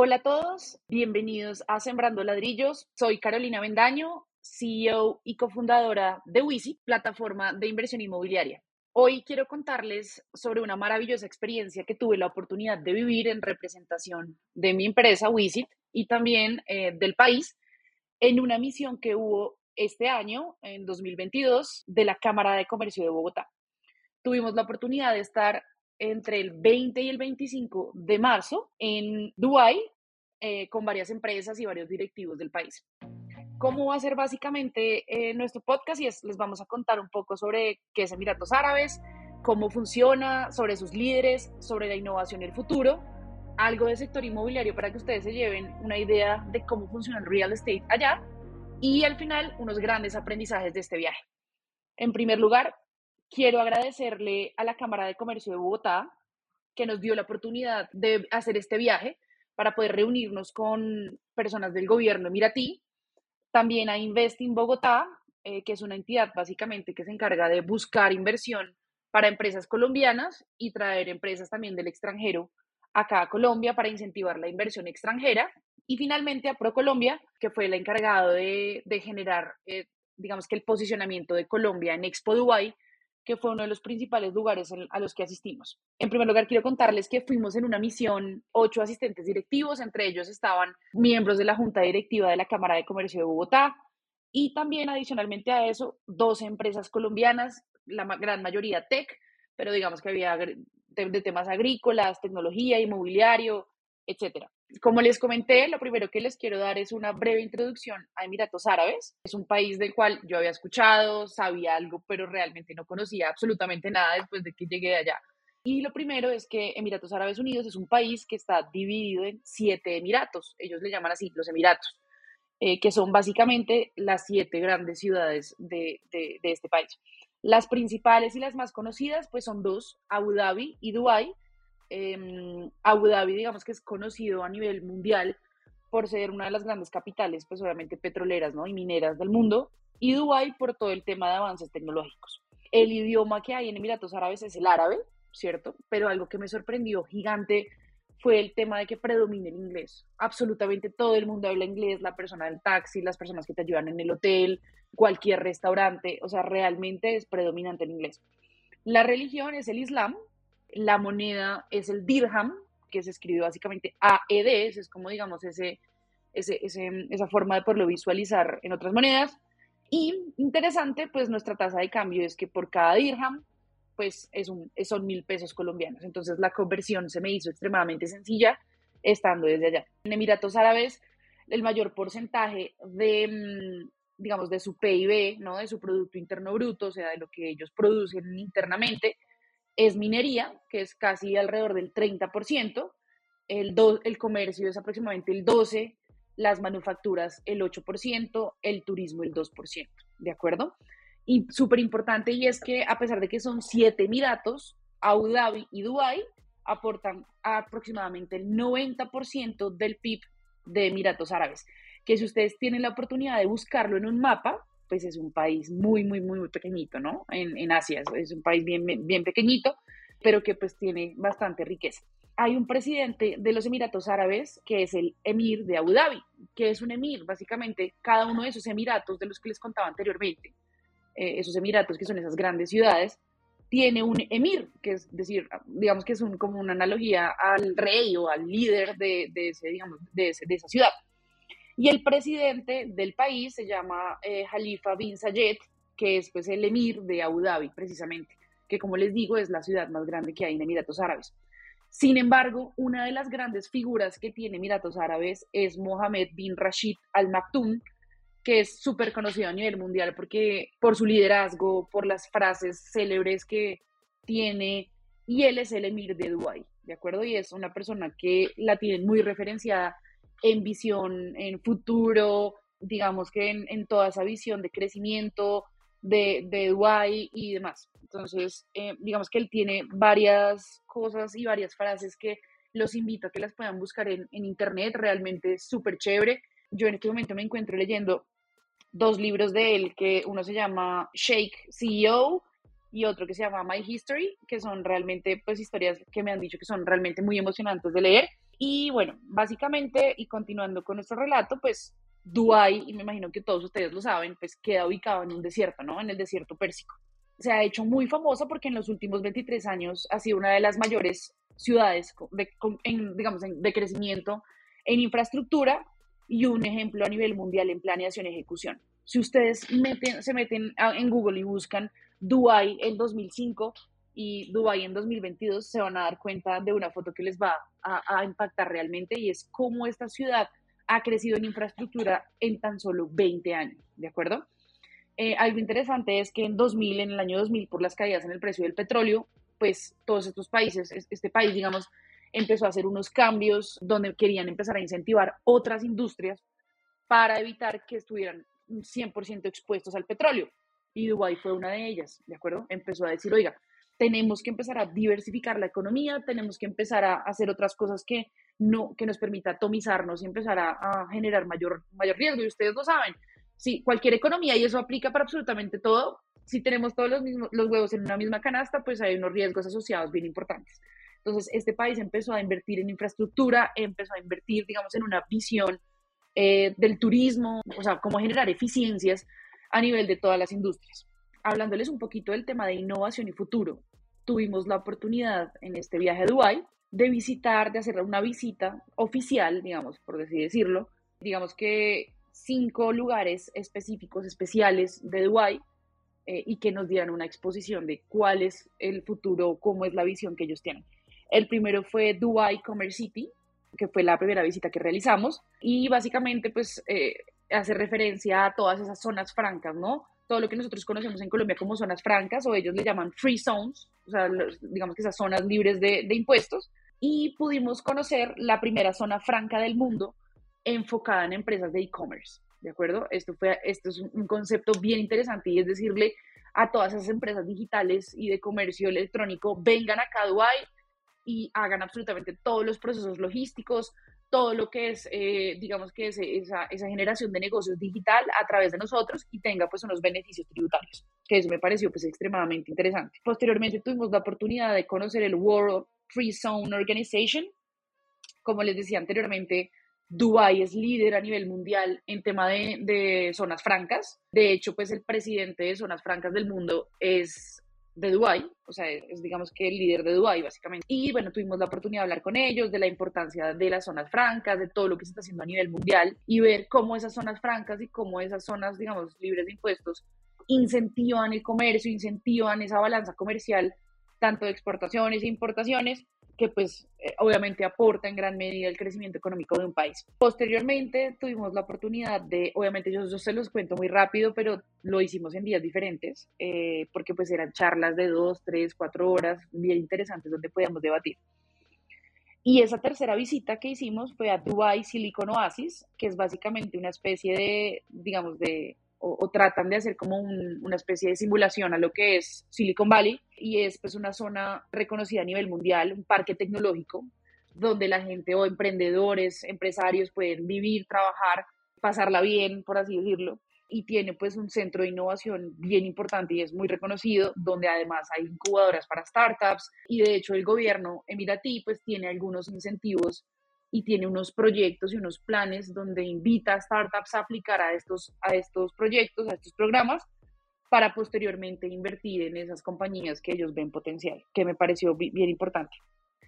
Hola a todos, bienvenidos a Sembrando Ladrillos. Soy Carolina Bendaño, CEO y cofundadora de Wisi, plataforma de inversión inmobiliaria. Hoy quiero contarles sobre una maravillosa experiencia que tuve la oportunidad de vivir en representación de mi empresa Wisit y también eh, del país en una misión que hubo este año, en 2022, de la Cámara de Comercio de Bogotá. Tuvimos la oportunidad de estar entre el 20 y el 25 de marzo en Dubái eh, con varias empresas y varios directivos del país. ¿Cómo va a ser básicamente eh, nuestro podcast? Y es, les vamos a contar un poco sobre qué es Emiratos Árabes, cómo funciona, sobre sus líderes, sobre la innovación y el futuro, algo del sector inmobiliario para que ustedes se lleven una idea de cómo funciona el real estate allá y al final unos grandes aprendizajes de este viaje. En primer lugar, quiero agradecerle a la Cámara de Comercio de Bogotá que nos dio la oportunidad de hacer este viaje para poder reunirnos con personas del gobierno emiratí, también a Investing Bogotá, eh, que es una entidad básicamente que se encarga de buscar inversión para empresas colombianas y traer empresas también del extranjero acá a Colombia para incentivar la inversión extranjera. Y finalmente a ProColombia, que fue el encargado de, generar, eh, digamos que el posicionamiento de Colombia en Expo Dubai, que fue uno de los principales lugares a los que asistimos. En primer lugar, quiero contarles que fuimos en una misión ocho asistentes directivos, entre ellos estaban miembros de la Junta Directiva de la Cámara de Comercio de Bogotá y también adicionalmente a eso, dos empresas colombianas, la gran mayoría tech, pero digamos que había de, temas agrícolas, tecnología, inmobiliario, etcétera. Como les comenté, lo primero que les quiero dar es una breve introducción a Emiratos Árabes. Es un país del cual yo había escuchado, sabía algo, pero realmente no conocía absolutamente nada después de que llegué allá. Y lo primero es que Emiratos Árabes Unidos es un país que está dividido en siete emiratos. Ellos le llaman así los emiratos, eh, que son básicamente las siete grandes ciudades de, de, este país. Las principales y las más conocidas pues son dos, Abu Dhabi y Dubái eh, Abu Dhabi, digamos que es conocido a nivel mundial por ser una de las grandes capitales, pues obviamente petroleras ¿no? y mineras del mundo, y Dubái por todo el tema de avances tecnológicos. El idioma que hay en Emiratos Árabes es el árabe, ¿cierto? Pero algo que me sorprendió gigante fue el tema de que predomine el inglés. Absolutamente todo el mundo habla inglés, la persona del taxi, las personas que te ayudan en el hotel, cualquier restaurante, o sea, realmente es predominante el inglés. La religión es el Islam, la moneda es el dirham, que se escribe básicamente AED, es como digamos ese, ese, esa forma de poderlo visualizar en otras monedas. Y interesante, pues nuestra tasa de cambio es que por cada dirham, pues es un, son mil pesos colombianos. Entonces la conversión se me hizo extremadamente sencilla estando desde allá. En Emiratos Árabes, el mayor porcentaje de, mm, digamos, de su PIB, ¿no? De su Producto Interno Bruto, o sea, de lo que ellos producen internamente, es minería, que es casi alrededor del 30%, el, el comercio es aproximadamente el 12%, las manufacturas el 8%, el turismo el 2%, ¿de acuerdo? Y súper importante y es que a pesar de que son siete emiratos, Abu Dhabi y Dubái aportan aproximadamente el 90% del PIB de Emiratos Árabes, que si ustedes tienen la oportunidad de buscarlo en un mapa, pues es un país muy, muy, muy, muy pequeñito, ¿no? En, en Asia es un país bien, bien pequeñito, pero que pues tiene bastante riqueza. Hay un presidente de los Emiratos Árabes que es el emir de Abu Dhabi, que es un emir, básicamente cada uno de esos emiratos de los que les contaba anteriormente, eh, esos emiratos que son esas grandes ciudades, tiene un emir, que es decir, digamos que es un, como una analogía al rey o al líder de, de ese, digamos, de, ese, de esa ciudad. Y el presidente del país se llama eh, Khalifa bin Zayed, que es pues, el emir de Abu Dhabi, precisamente, que como les digo es la ciudad más grande que hay en Emiratos Árabes. Sin embargo, una de las grandes figuras que tiene Emiratos Árabes es Mohammed bin Rashid Al Maktoum, que es súper conocido a nivel mundial porque por su liderazgo, por las frases célebres que tiene, y él es el emir de Dubái, ¿de acuerdo? Y es una persona que la tienen muy referenciada en visión, en futuro, digamos que en, toda esa visión de crecimiento de, de Dubái y demás. Entonces, eh, digamos que él tiene varias cosas y varias frases que los invito a que las puedan buscar en, en internet, realmente es súper chévere. Yo en este momento me encuentro leyendo dos libros de él, que uno se llama Shake CEO y otro que se llama My History, que son realmente pues historias que me han dicho que son realmente muy emocionantes de leer Y bueno, básicamente, y continuando con nuestro relato, pues Dubái, y me imagino que todos ustedes lo saben, pues queda ubicado en un desierto, ¿no? En el desierto pérsico. Se ha hecho muy famoso porque en los últimos 23 años ha sido una de las mayores ciudades de, digamos, de crecimiento en infraestructura y un ejemplo a nivel mundial en planeación y ejecución. Si ustedes se meten en Google y buscan Dubai en 2005 y Dubai en 2022, se van a dar cuenta de una foto que les va a, impactar realmente y es cómo esta ciudad ha crecido en infraestructura en tan solo 20 años, ¿de acuerdo? Eh, algo interesante es que en 2000, en el año 2000, por las caídas en el precio del petróleo, pues todos estos países, este país, digamos, empezó a hacer unos cambios donde querían empezar a incentivar otras industrias para evitar que estuvieran 100% expuestos al petróleo. Y Dubái fue una de ellas, ¿de acuerdo? Empezó a decir, oiga, tenemos que empezar a diversificar la economía, tenemos que empezar a hacer otras cosas que, no, que nos permita atomizarnos y empezar a, generar mayor, mayor riesgo. Y ustedes lo saben, si cualquier economía, y eso aplica para absolutamente todo, si tenemos todos los, mismos, los huevos en una misma canasta, pues hay unos riesgos asociados bien importantes. Entonces, este país empezó a invertir en infraestructura, empezó a invertir, digamos, en una visión eh, del turismo, o sea, cómo generar eficiencias a nivel de todas las industrias. Hablándoles un poquito del tema de innovación y futuro, tuvimos la oportunidad en este viaje a Dubái de visitar, de hacer una visita oficial, digamos, por decirlo, digamos que cinco lugares específicos, especiales de Dubái, eh, y que nos dieran una exposición de cuál es el futuro, cómo es la visión que ellos tienen. El primero fue Dubai Commerce City, que fue la primera visita que realizamos, y básicamente pues eh, hace referencia a todas esas zonas francas, ¿no? Todo lo que nosotros conocemos en Colombia como zonas francas, o ellos le llaman free zones, o sea, digamos que esas zonas libres de, de impuestos, y pudimos conocer la primera zona franca del mundo enfocada en empresas de e-commerce, ¿de acuerdo? Esto, fue, esto es un concepto bien interesante y es decirle a todas esas empresas digitales y de comercio electrónico, vengan acá a Dubai, y hagan absolutamente todos los procesos logísticos, todo lo que es, eh, digamos que es esa, esa, generación de negocios digital a través de nosotros y tenga pues unos beneficios tributarios, que eso me pareció pues extremadamente interesante. Posteriormente tuvimos la oportunidad de conocer el World Free Zone Organization. Como les decía anteriormente, Dubai es líder a nivel mundial en tema de, de zonas francas. De hecho, pues el presidente de zonas francas del mundo es de Dubái, o sea, es digamos que el líder de Dubái básicamente. Y bueno, tuvimos la oportunidad de hablar con ellos de la importancia de las zonas francas, de todo lo que se está haciendo a nivel mundial y ver cómo esas zonas francas y cómo esas zonas, digamos, libres de impuestos incentivan el comercio, incentivan esa balanza comercial, tanto de exportaciones e importaciones, que pues eh, obviamente aporta en gran medida el crecimiento económico de un país. Posteriormente tuvimos la oportunidad de, obviamente yo, se los cuento muy rápido, pero lo hicimos en días diferentes, eh, porque pues eran charlas de dos, tres, cuatro horas, bien interesantes donde podíamos debatir. Y esa tercera visita que hicimos fue a Dubai Silicon Oasis, que es básicamente una especie de, digamos, de o, tratan de hacer como una especie de simulación a lo que es Silicon Valley y es pues una zona reconocida a nivel mundial, un parque tecnológico donde la gente o emprendedores, empresarios pueden vivir, trabajar, pasarla bien, por así decirlo, y tiene pues un centro de innovación bien importante y es muy reconocido, donde además hay incubadoras para startups y de hecho el gobierno emiratí pues tiene algunos incentivos y tiene unos proyectos y unos planes donde invita a startups a aplicar a estos, a estos proyectos, a estos programas, para posteriormente invertir en esas compañías que ellos ven potencial, que me pareció bien importante.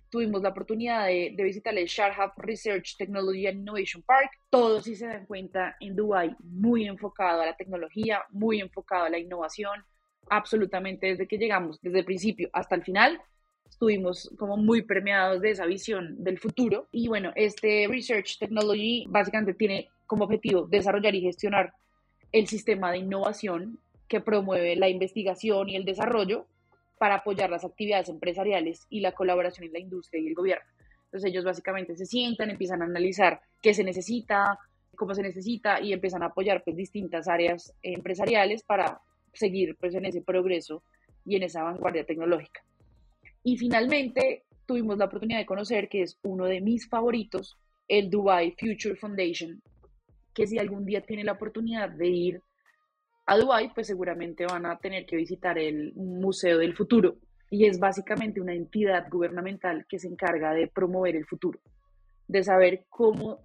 Tuvimos la oportunidad de, visitar el Sharjah Research Technology and Innovation Park. Todos, si se dan cuenta, en Dubai muy enfocado a la tecnología, muy enfocado a la innovación, absolutamente desde que llegamos, desde el principio hasta el final, estuvimos como muy premiados de esa visión del futuro. Y bueno, este Research Technology básicamente tiene como objetivo desarrollar y gestionar el sistema de innovación que promueve la investigación y el desarrollo para apoyar las actividades empresariales y la colaboración en la industria y el gobierno. Entonces ellos básicamente se sientan, empiezan a analizar qué se necesita, cómo se necesita y empiezan a apoyar pues distintas áreas empresariales para seguir pues en ese progreso y en esa vanguardia tecnológica. Y finalmente tuvimos la oportunidad de conocer que es uno de mis favoritos, el Dubai Future Foundation, que si algún día tiene la oportunidad de ir a Dubai, pues seguramente van a tener que visitar el Museo del Futuro. Y es básicamente una entidad gubernamental que se encarga de promover el futuro. de saber cómo,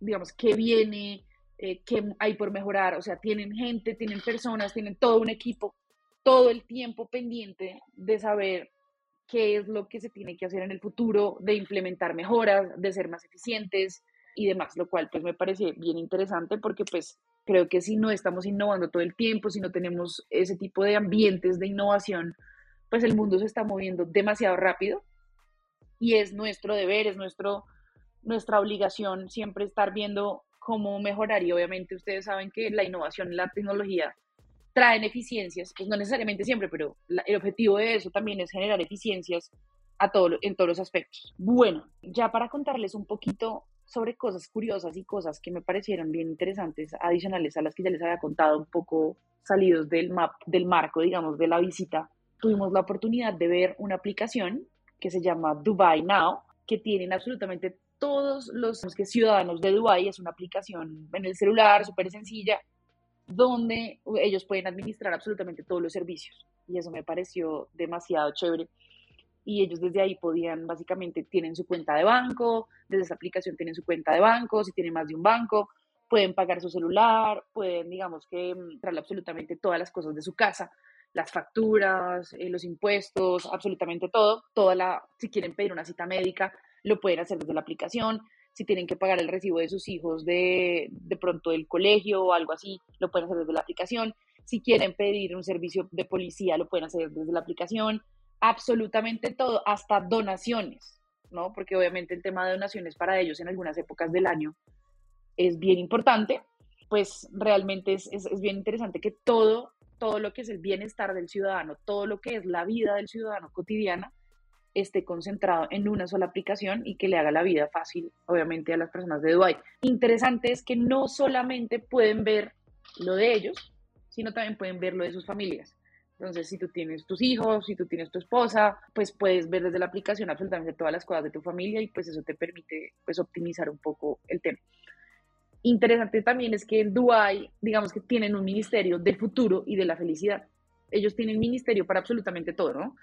digamos, qué viene, eh, qué hay por mejorar. O sea, tienen gente, tienen personas, tienen todo un equipo, todo el tiempo pendiente de saber qué es lo que se tiene que hacer en el futuro, de implementar mejoras, de ser más eficientes y demás, lo cual pues me parece bien interesante porque pues creo que si no estamos innovando todo el tiempo, si no tenemos ese tipo de ambientes de innovación, pues el mundo se está moviendo demasiado rápido y es nuestro deber, es nuestro, nuestra obligación siempre estar viendo cómo mejorar y obviamente ustedes saben que la innovación la tecnología traen eficiencias, pues no necesariamente siempre, pero el objetivo de eso también es generar eficiencias a todo, en todos los aspectos. Bueno, ya para contarles un poquito sobre cosas curiosas y cosas que me parecieron bien interesantes, adicionales a las que ya les había contado un poco salidos del, map, del marco, digamos, de la visita, tuvimos la oportunidad de ver una aplicación que se llama Dubai Now, que tienen absolutamente todos los que ciudadanos de Dubai, es una aplicación en el celular súper sencilla, donde ellos pueden administrar absolutamente todos los servicios. Y eso me pareció demasiado chévere. Y ellos desde ahí podían, básicamente, tienen su cuenta de banco, desde esa aplicación tienen su cuenta de banco, si tienen más de un banco, pueden pagar su celular, pueden, digamos que, traer absolutamente todas las cosas de su casa, las facturas, eh, los impuestos, absolutamente todo. Toda la, si quieren pedir una cita médica, lo pueden hacer desde la aplicación si tienen que pagar el recibo de sus hijos de, de pronto del colegio o algo así, lo pueden hacer desde la aplicación. Si quieren pedir un servicio de policía, lo pueden hacer desde la aplicación. Absolutamente todo, hasta donaciones, ¿no? Porque obviamente el tema de donaciones para ellos en algunas épocas del año es bien importante. Pues realmente es, es, bien interesante que todo, todo lo que es el bienestar del ciudadano, todo lo que es la vida del ciudadano cotidiana, esté concentrado en una sola aplicación y que le haga la vida fácil, obviamente, a las personas de Dubai. Interesante es que no solamente pueden ver lo de ellos, sino también pueden ver lo de sus familias. Entonces, si tú tienes tus hijos, si tú tienes tu esposa, pues puedes ver desde la aplicación absolutamente todas las cosas de tu familia y pues eso te permite pues optimizar un poco el tema. Interesante también es que en Dubai, digamos que tienen un ministerio del futuro y de la felicidad. Ellos tienen ministerio para absolutamente todo, ¿no?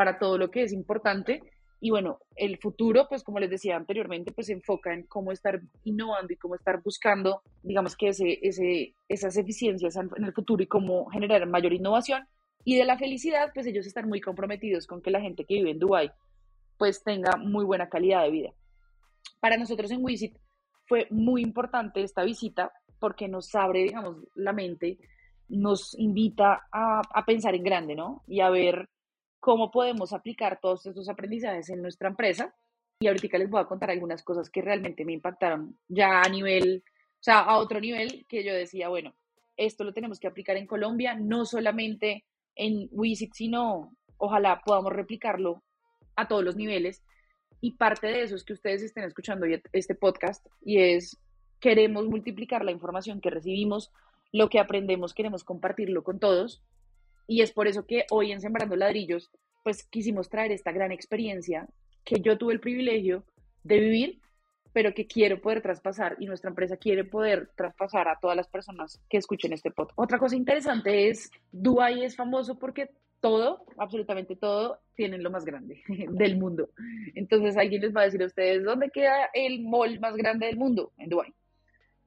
Para todo lo que es importante. Y bueno, el futuro, pues como les decía anteriormente, pues se enfoca en cómo estar innovando y cómo estar buscando, digamos que ese, ese, esas eficiencias en el futuro y cómo generar mayor innovación. Y de la felicidad, pues ellos están muy comprometidos con que la gente que vive en Dubai pues tenga muy buena calidad de vida. Para nosotros en Wisit fue muy importante esta visita porque nos abre, digamos, la mente, nos invita a, a pensar en grande, ¿no? Y a ver cómo podemos aplicar todos estos aprendizajes en nuestra empresa. Y ahorita les voy a contar algunas cosas que realmente me impactaron ya a nivel, o sea, a otro nivel que yo decía, bueno, esto lo tenemos que aplicar en Colombia, no solamente en Wisit, sino ojalá podamos replicarlo a todos los niveles. Y parte de eso es que ustedes estén escuchando este podcast y es, queremos multiplicar la información que recibimos, lo que aprendemos, queremos compartirlo con todos y es por eso que hoy en Sembrando Ladrillos, pues quisimos traer esta gran experiencia que yo tuve el privilegio de vivir, pero que quiero poder traspasar y nuestra empresa quiere poder traspasar a todas las personas que escuchen este podcast. Otra cosa interesante es, Dubai es famoso porque todo, absolutamente todo, tienen lo más grande del mundo. Entonces alguien les va a decir a ustedes, ¿dónde queda el mall más grande del mundo? En Dubai.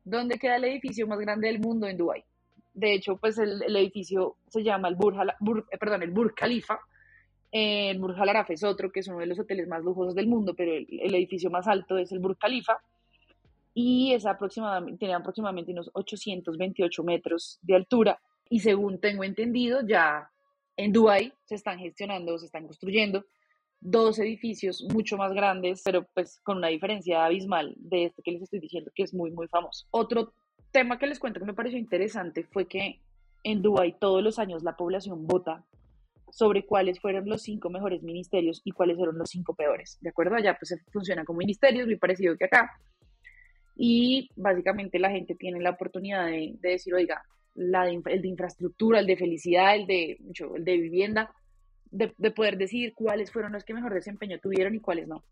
¿Dónde queda el edificio más grande del mundo? En Dubai. De hecho, pues el, edificio se llama el Burj, eh, perdón, el Burj Khalifa. el Burj Al Arab es otro, que es uno de los hoteles más lujosos del mundo, pero el, edificio más alto es el Burj Khalifa. Y es aproximadamente, tiene aproximadamente unos 828 metros de altura. Y según tengo entendido, ya en Dubái se están gestionando, se están construyendo dos edificios mucho más grandes, pero pues con una diferencia abismal de este que les estoy diciendo, que es muy, muy famoso. Otro tema que les cuento que me pareció interesante fue que en Dubái todos los años la población vota sobre cuáles fueron los cinco mejores ministerios y cuáles fueron los cinco peores. ¿De acuerdo? Allá pues funciona como ministerios, muy parecido que acá. Y básicamente la gente tiene la oportunidad de, decir, oiga, la el de infraestructura, el de felicidad, el de, el de vivienda, de, de poder decir cuáles fueron los que mejor desempeño tuvieron y cuáles no.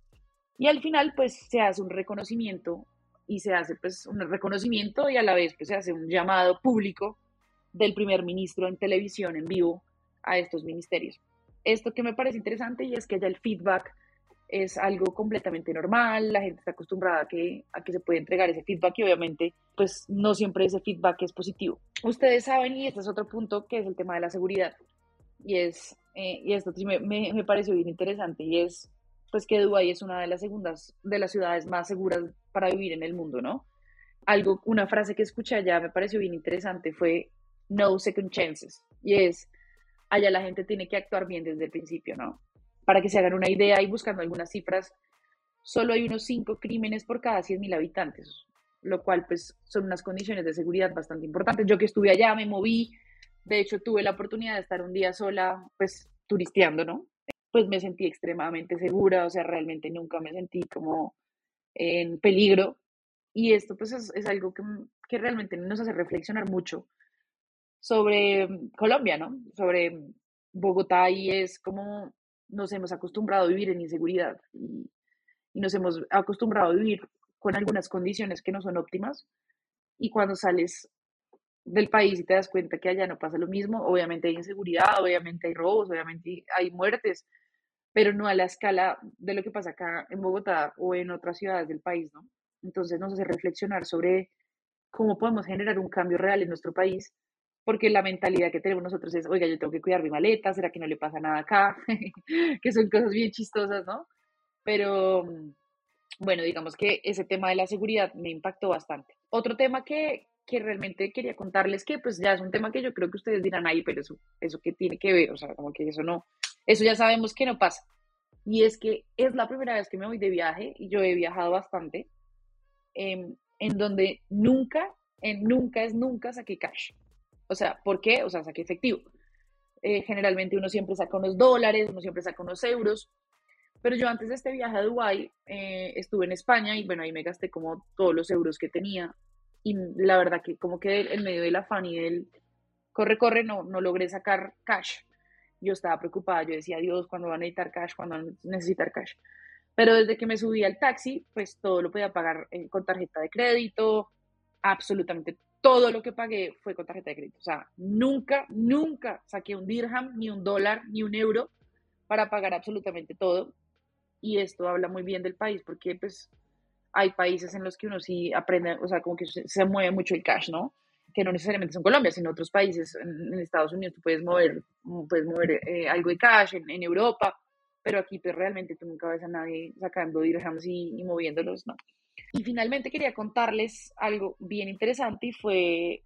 Y al final pues se hace un reconocimiento y se hace pues un reconocimiento y a la vez pues se hace un llamado público del primer ministro en televisión en vivo a estos ministerios. Esto que me parece interesante y es que ya el feedback es algo completamente normal, la gente está acostumbrada a que, a que se puede entregar ese feedback y obviamente pues no siempre ese feedback es positivo. Ustedes saben, y este es otro punto, que es el tema de la seguridad. Y, es, eh, y esto sí me, me, me, pareció bien interesante y es pues que Dubái es una de las segundas, de las ciudades más seguras para vivir en el mundo, ¿no? Algo, una frase que escuché allá me pareció bien interesante fue no second chances. Y es, allá la gente tiene que actuar bien desde el principio, ¿no? Para que se hagan una idea y buscando algunas cifras, solo hay unos 5 crímenes por cada 100.000 habitantes, lo cual pues son unas condiciones de seguridad bastante importantes. Yo que estuve allá me moví, de hecho tuve la oportunidad de estar un día sola, pues turisteando, ¿no? Pues me sentí extremadamente segura, o sea, realmente nunca me sentí como en peligro. Y esto pues es, es algo que, que realmente nos hace reflexionar mucho sobre Colombia, ¿no? Sobre Bogotá y es como nos hemos acostumbrado a vivir en inseguridad y, nos hemos acostumbrado a vivir con algunas condiciones que no son óptimas y cuando sales del país y te das cuenta que allá no pasa lo mismo, obviamente hay inseguridad, obviamente hay robos, obviamente hay muertes, pero no a la escala de lo que pasa acá en Bogotá o en otras ciudades del país, ¿no? Entonces nos hace reflexionar sobre cómo podemos generar un cambio real en nuestro país porque la mentalidad que tenemos nosotros es, oiga, yo tengo que cuidar mi maleta, ¿será que no le pasa nada acá? que son cosas bien chistosas, ¿no? Pero bueno, digamos que ese tema de la seguridad me impactó bastante. Otro tema que, que realmente quería contarles que pues ya es un tema que yo creo que ustedes dirán ahí, pero eso, eso que tiene que ver, o sea, como que eso no, eso ya sabemos que no pasa. Y es que es la primera vez que me voy de viaje y yo he viajado bastante, em, en donde nunca, en nunca es nunca saqué cash. O sea, ¿por qué? O sea, saqué efectivo. Eh, generalmente uno siempre saca unos dólares, uno siempre saca unos euros. Pero yo antes de este viaje a Dubái eh, estuve en España y bueno, ahí me gasté como todos los euros que tenía. Y la verdad que como que en medio del afán y del corre, corre, no, no logré sacar cash. Yo estaba preocupada, yo decía, Dios, ¿cuándo van a necesitar cash? ¿Cuándo van a necesitar cash? Pero desde que me subí al taxi, pues todo lo podía pagar eh, con tarjeta de crédito, absolutamente todo lo que pagué fue con tarjeta de crédito. O sea, nunca, nunca saqué un dirham, ni un dólar, ni un euro para pagar absolutamente todo. Y esto habla muy bien del país, porque pues hay países en los que uno sí aprende, o sea, como que se, mueve mucho el cash, ¿no? Que no necesariamente son Colombia, sino otros países. En, Estados Unidos tú puedes mover, puedes mover eh, algo de cash, en, Europa, pero aquí pues realmente tú nunca ves a nadie sacando dirhams y, y moviéndolos, ¿no? Y finalmente quería contarles algo bien interesante y fue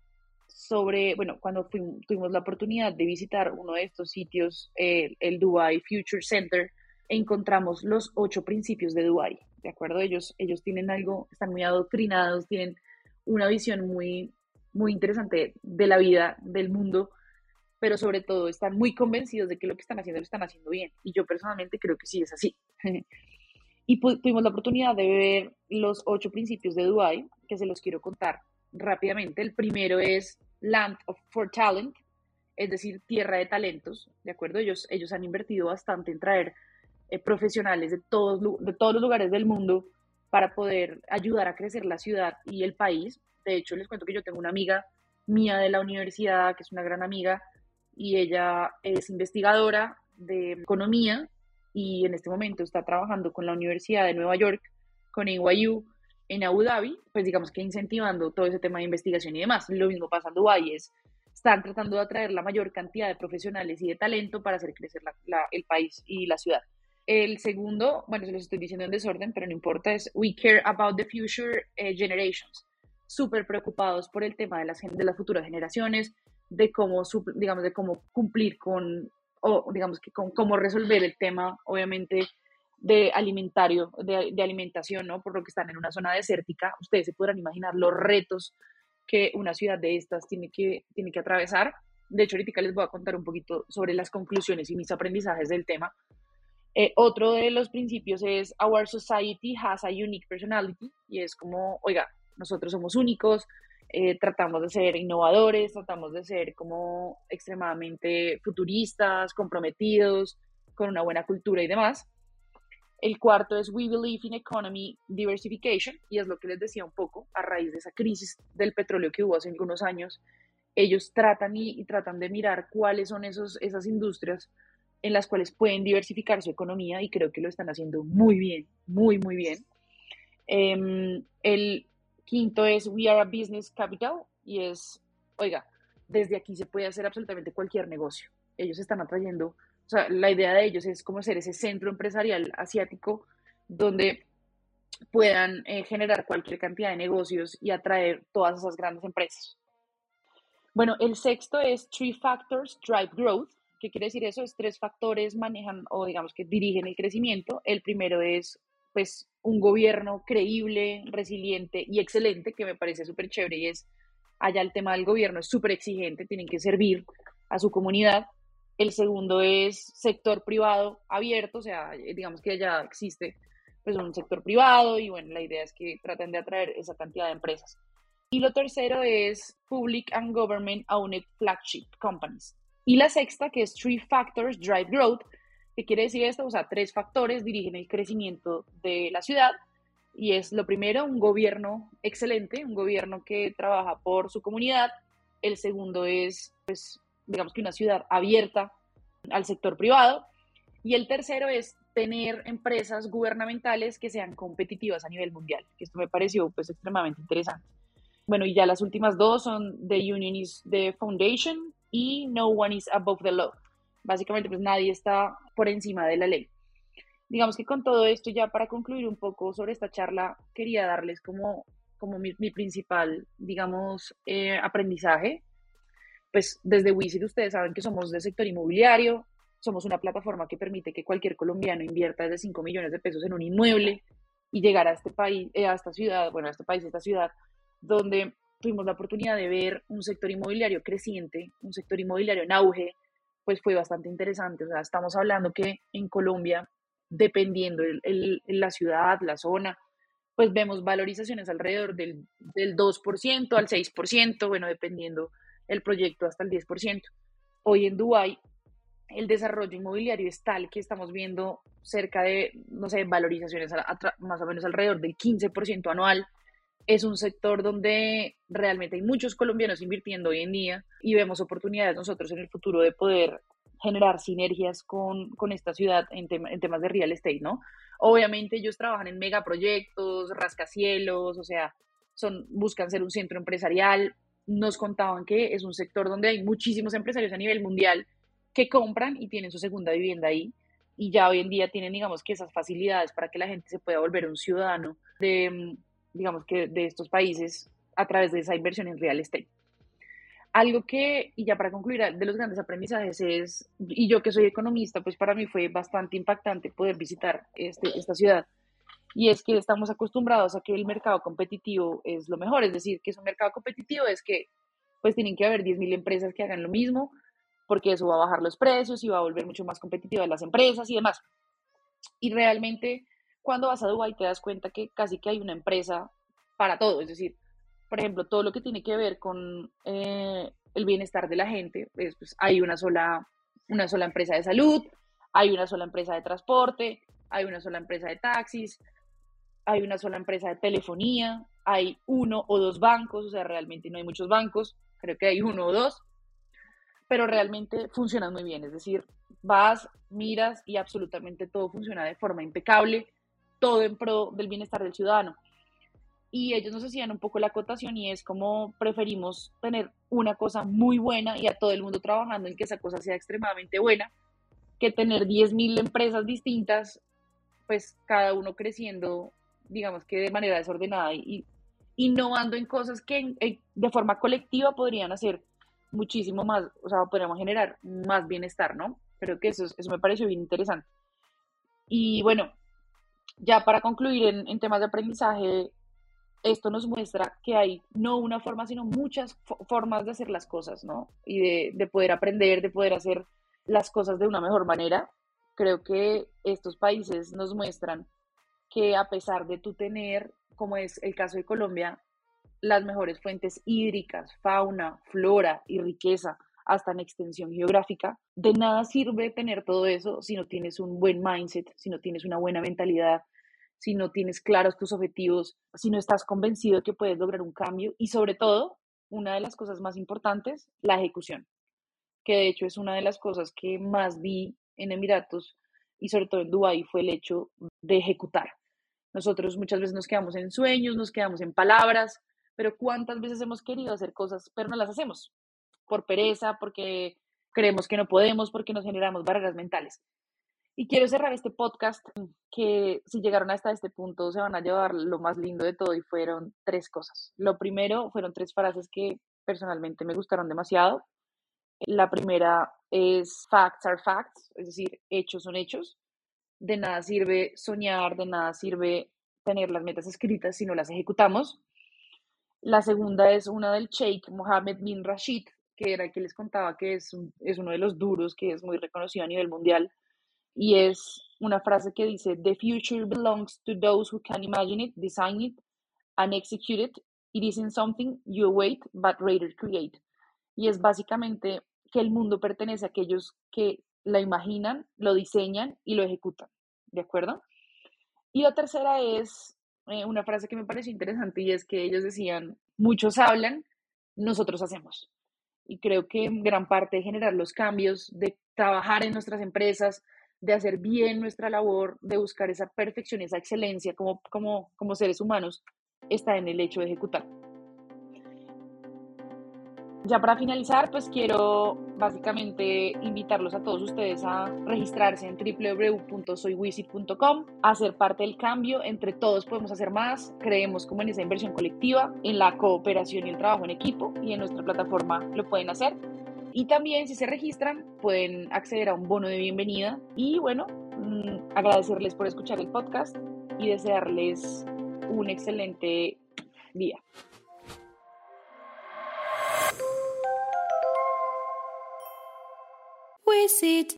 sobre, bueno, cuando tuvimos la oportunidad de visitar uno de estos sitios, el Dubai Future Center, encontramos los ocho principios de Dubai, ¿de acuerdo? Ellos, ellos tienen algo, están muy adoctrinados, tienen una visión muy, muy interesante de la vida, del mundo, pero sobre todo están muy convencidos de que lo que están haciendo lo están haciendo bien. Y yo personalmente creo que sí es así. Y tuvimos la oportunidad de ver los ocho principios de Dubai, que se los quiero contar rápidamente. El primero es Land of, for Talent, es decir, tierra de talentos, ¿de acuerdo? Ellos, ellos han invertido bastante en traer eh, profesionales de todos, de todos los lugares del mundo para poder ayudar a crecer la ciudad y el país. De hecho, les cuento que yo tengo una amiga mía de la universidad, que es una gran amiga, y ella es investigadora de economía y en este momento está trabajando con la Universidad de Nueva York, con NYU en Abu Dhabi, pues digamos que incentivando todo ese tema de investigación y demás. Lo mismo pasa en Dubái, es, están tratando de atraer la mayor cantidad de profesionales y de talento para hacer crecer el país y la ciudad. El segundo, bueno, se los estoy diciendo en desorden, pero no importa, es We Care About the Future eh, Generations. Súper preocupados por el tema de las, de las futuras generaciones, de cómo, digamos, de cómo cumplir con o digamos que con cómo resolver el tema, obviamente, de alimentario, de, de, alimentación, ¿no? Por lo que están en una zona desértica, ustedes se podrán imaginar los retos que una ciudad de estas tiene que, tiene que atravesar. De hecho, ahorita les voy a contar un poquito sobre las conclusiones y mis aprendizajes del tema. Eh, otro de los principios es Our society has a unique personality y es como, oiga, nosotros somos únicos, eh, tratamos de ser innovadores, tratamos de ser como extremadamente futuristas, comprometidos, con una buena cultura y demás. El cuarto es We Believe in Economy Diversification, y es lo que les decía un poco, a raíz de esa crisis del petróleo que hubo hace algunos años, ellos tratan y, tratan de mirar cuáles son esos, esas industrias en las cuales pueden diversificar su economía y creo que lo están haciendo muy bien, muy, muy bien. Em, el quinto es We Are a Business Capital y es, oiga, desde aquí se puede hacer absolutamente cualquier negocio. Ellos están atrayendo, o sea, la idea de ellos es como ser ese centro empresarial asiático donde puedan eh, generar cualquier cantidad de negocios y atraer todas esas grandes empresas. Bueno, el sexto es Three Factors Drive Growth. ¿Qué quiere decir eso? Es tres factores manejan o digamos que dirigen el crecimiento. El primero es pues un gobierno creíble, resiliente y excelente, que me parece súper chévere y es allá el tema del gobierno es súper exigente, tienen que servir a su comunidad. El segundo es sector privado abierto, o sea, digamos que allá existe pues un sector privado y bueno, la idea es que traten de atraer esa cantidad de empresas. Y lo tercero es Public and Government Owned Flagship Companies. Y la sexta, que es Three Factors Drive Growth, ¿qué quiere decir esto? O sea, tres factores dirigen el crecimiento de la ciudad. Y es lo primero, un gobierno excelente, un gobierno que trabaja por su comunidad. El segundo es, pues, digamos que una ciudad abierta al sector privado. Y el tercero es tener empresas gubernamentales que sean competitivas a nivel mundial. Esto me pareció pues extremadamente interesante. Bueno, y ya las últimas dos son The Union is the Foundation y No one is above the law. Básicamente, pues nadie está por encima de la ley. Digamos que con todo esto, ya para concluir un poco sobre esta charla, quería darles como, como mi, principal, digamos, eh, aprendizaje. Pues desde WISIT ustedes saben que somos del sector inmobiliario, somos una plataforma que permite que cualquier colombiano invierta desde 5 millones de pesos en un inmueble y llegar a este país, eh, a esta ciudad, bueno, a este país, a esta ciudad, donde tuvimos la oportunidad de ver un sector inmobiliario creciente, un sector inmobiliario en auge, pues fue bastante interesante. O sea, estamos hablando que en Colombia, dependiendo de la ciudad, la zona, pues vemos valorizaciones alrededor del, del 2% al 6%, bueno, dependiendo el proyecto hasta el 10%. Hoy en Dubái el desarrollo inmobiliario es tal que estamos viendo cerca de, no sé, valorizaciones más o menos alrededor del 15% anual. Es un sector donde realmente hay muchos colombianos invirtiendo hoy en día y vemos oportunidades nosotros en el futuro de poder generar sinergias con, esta ciudad en, en temas de real estate, ¿no? Obviamente ellos trabajan en megaproyectos, rascacielos, o sea, son, buscan ser un centro empresarial. Nos contaban que es un sector donde hay muchísimos empresarios a nivel mundial que compran y tienen su segunda vivienda ahí y ya hoy en día tienen, digamos, que esas facilidades para que la gente se pueda volver un ciudadano de, digamos, que de estos países a través de esa inversión en real estate. Algo que, y ya para concluir, de los grandes aprendizajes es, y yo que soy economista, pues para mí fue bastante impactante poder visitar este, esta ciudad. Y es que estamos acostumbrados a que el mercado competitivo es lo mejor, es decir, que es un mercado competitivo, es que pues tienen que haber 10.000 empresas que hagan lo mismo, porque eso va a bajar los precios y va a volver mucho más competitivas las empresas y demás. Y realmente cuando vas a Dubái te das cuenta que casi que hay una empresa para todo, es decir, por ejemplo, todo lo que tiene que ver con eh, el bienestar de la gente, pues, hay una sola, una sola empresa de salud, hay una sola empresa de transporte, hay una sola empresa de taxis, hay una sola empresa de telefonía, hay uno o dos bancos, o sea, realmente no hay muchos bancos, creo que hay uno o dos, pero realmente funcionan muy bien. Es decir, vas, miras y absolutamente todo funciona de forma impecable, todo en pro del bienestar del ciudadano. Y ellos nos hacían un poco la acotación y es como preferimos tener una cosa muy buena y a todo el mundo trabajando en que esa cosa sea extremadamente buena, que tener 10.000 empresas distintas, pues cada uno creciendo, digamos que de manera desordenada y, innovando en cosas que de forma colectiva podrían hacer muchísimo más, o sea, podríamos generar más bienestar, ¿no? Creo que eso, eso me pareció bien interesante. Y bueno, ya para concluir en, temas de aprendizaje, esto nos muestra que hay no una forma, sino muchas formas de hacer las cosas, ¿no? Y de, de, poder aprender, de poder hacer las cosas de una mejor manera. Creo que estos países nos muestran que a pesar de tú tener, como es el caso de Colombia, las mejores fuentes hídricas, fauna, flora y riqueza, hasta en extensión geográfica. De nada sirve tener todo eso si no tienes un buen mindset, si no tienes una buena mentalidad, si no tienes claros tus objetivos, si no estás convencido de que puedes lograr un cambio y sobre todo, una de las cosas más importantes, la ejecución, que de hecho es una de las cosas que más vi en Emiratos y sobre todo en Dubái fue el hecho de ejecutar. Nosotros muchas veces nos quedamos en sueños, nos quedamos en palabras, pero ¿cuántas veces hemos querido hacer cosas, pero no las hacemos? Por pereza, porque creemos que no podemos, porque nos generamos barreras mentales. Y quiero cerrar este podcast que si llegaron hasta este punto se van a llevar lo más lindo de todo y fueron tres cosas. Lo primero fueron tres frases que personalmente me gustaron demasiado. La primera es facts are facts, es decir, hechos son hechos. De nada sirve soñar, de nada sirve tener las metas escritas si no las ejecutamos. La segunda es una del Sheikh Mohammed bin Rashid, que era el que les contaba que es, es uno de los duros, que es muy reconocido a nivel mundial. Y es una frase que dice, The future belongs to those who can imagine it, design it, and execute it. It isn't something you await, but rather create y es básicamente que el mundo pertenece a aquellos que la imaginan, lo diseñan y lo ejecutan. ¿De acuerdo? Y la tercera es eh, una frase que me pareció interesante y es que ellos decían, muchos hablan, nosotros hacemos. Y creo que gran parte de generar los cambios, de trabajar en nuestras empresas, de hacer bien nuestra labor, de buscar esa perfección, esa excelencia como, como, como seres humanos, está en el hecho de ejecutar. Ya para finalizar, pues quiero básicamente invitarlos a todos ustedes a registrarse en www.soywisit.com, a ser parte del cambio, entre todos podemos hacer más, creemos como en esa inversión colectiva, en la cooperación y el trabajo en equipo y en nuestra plataforma lo pueden hacer. Y también si se registran pueden acceder a un bono de bienvenida y bueno, mm, agradecerles por escuchar el podcast y desearles un excelente día. with it.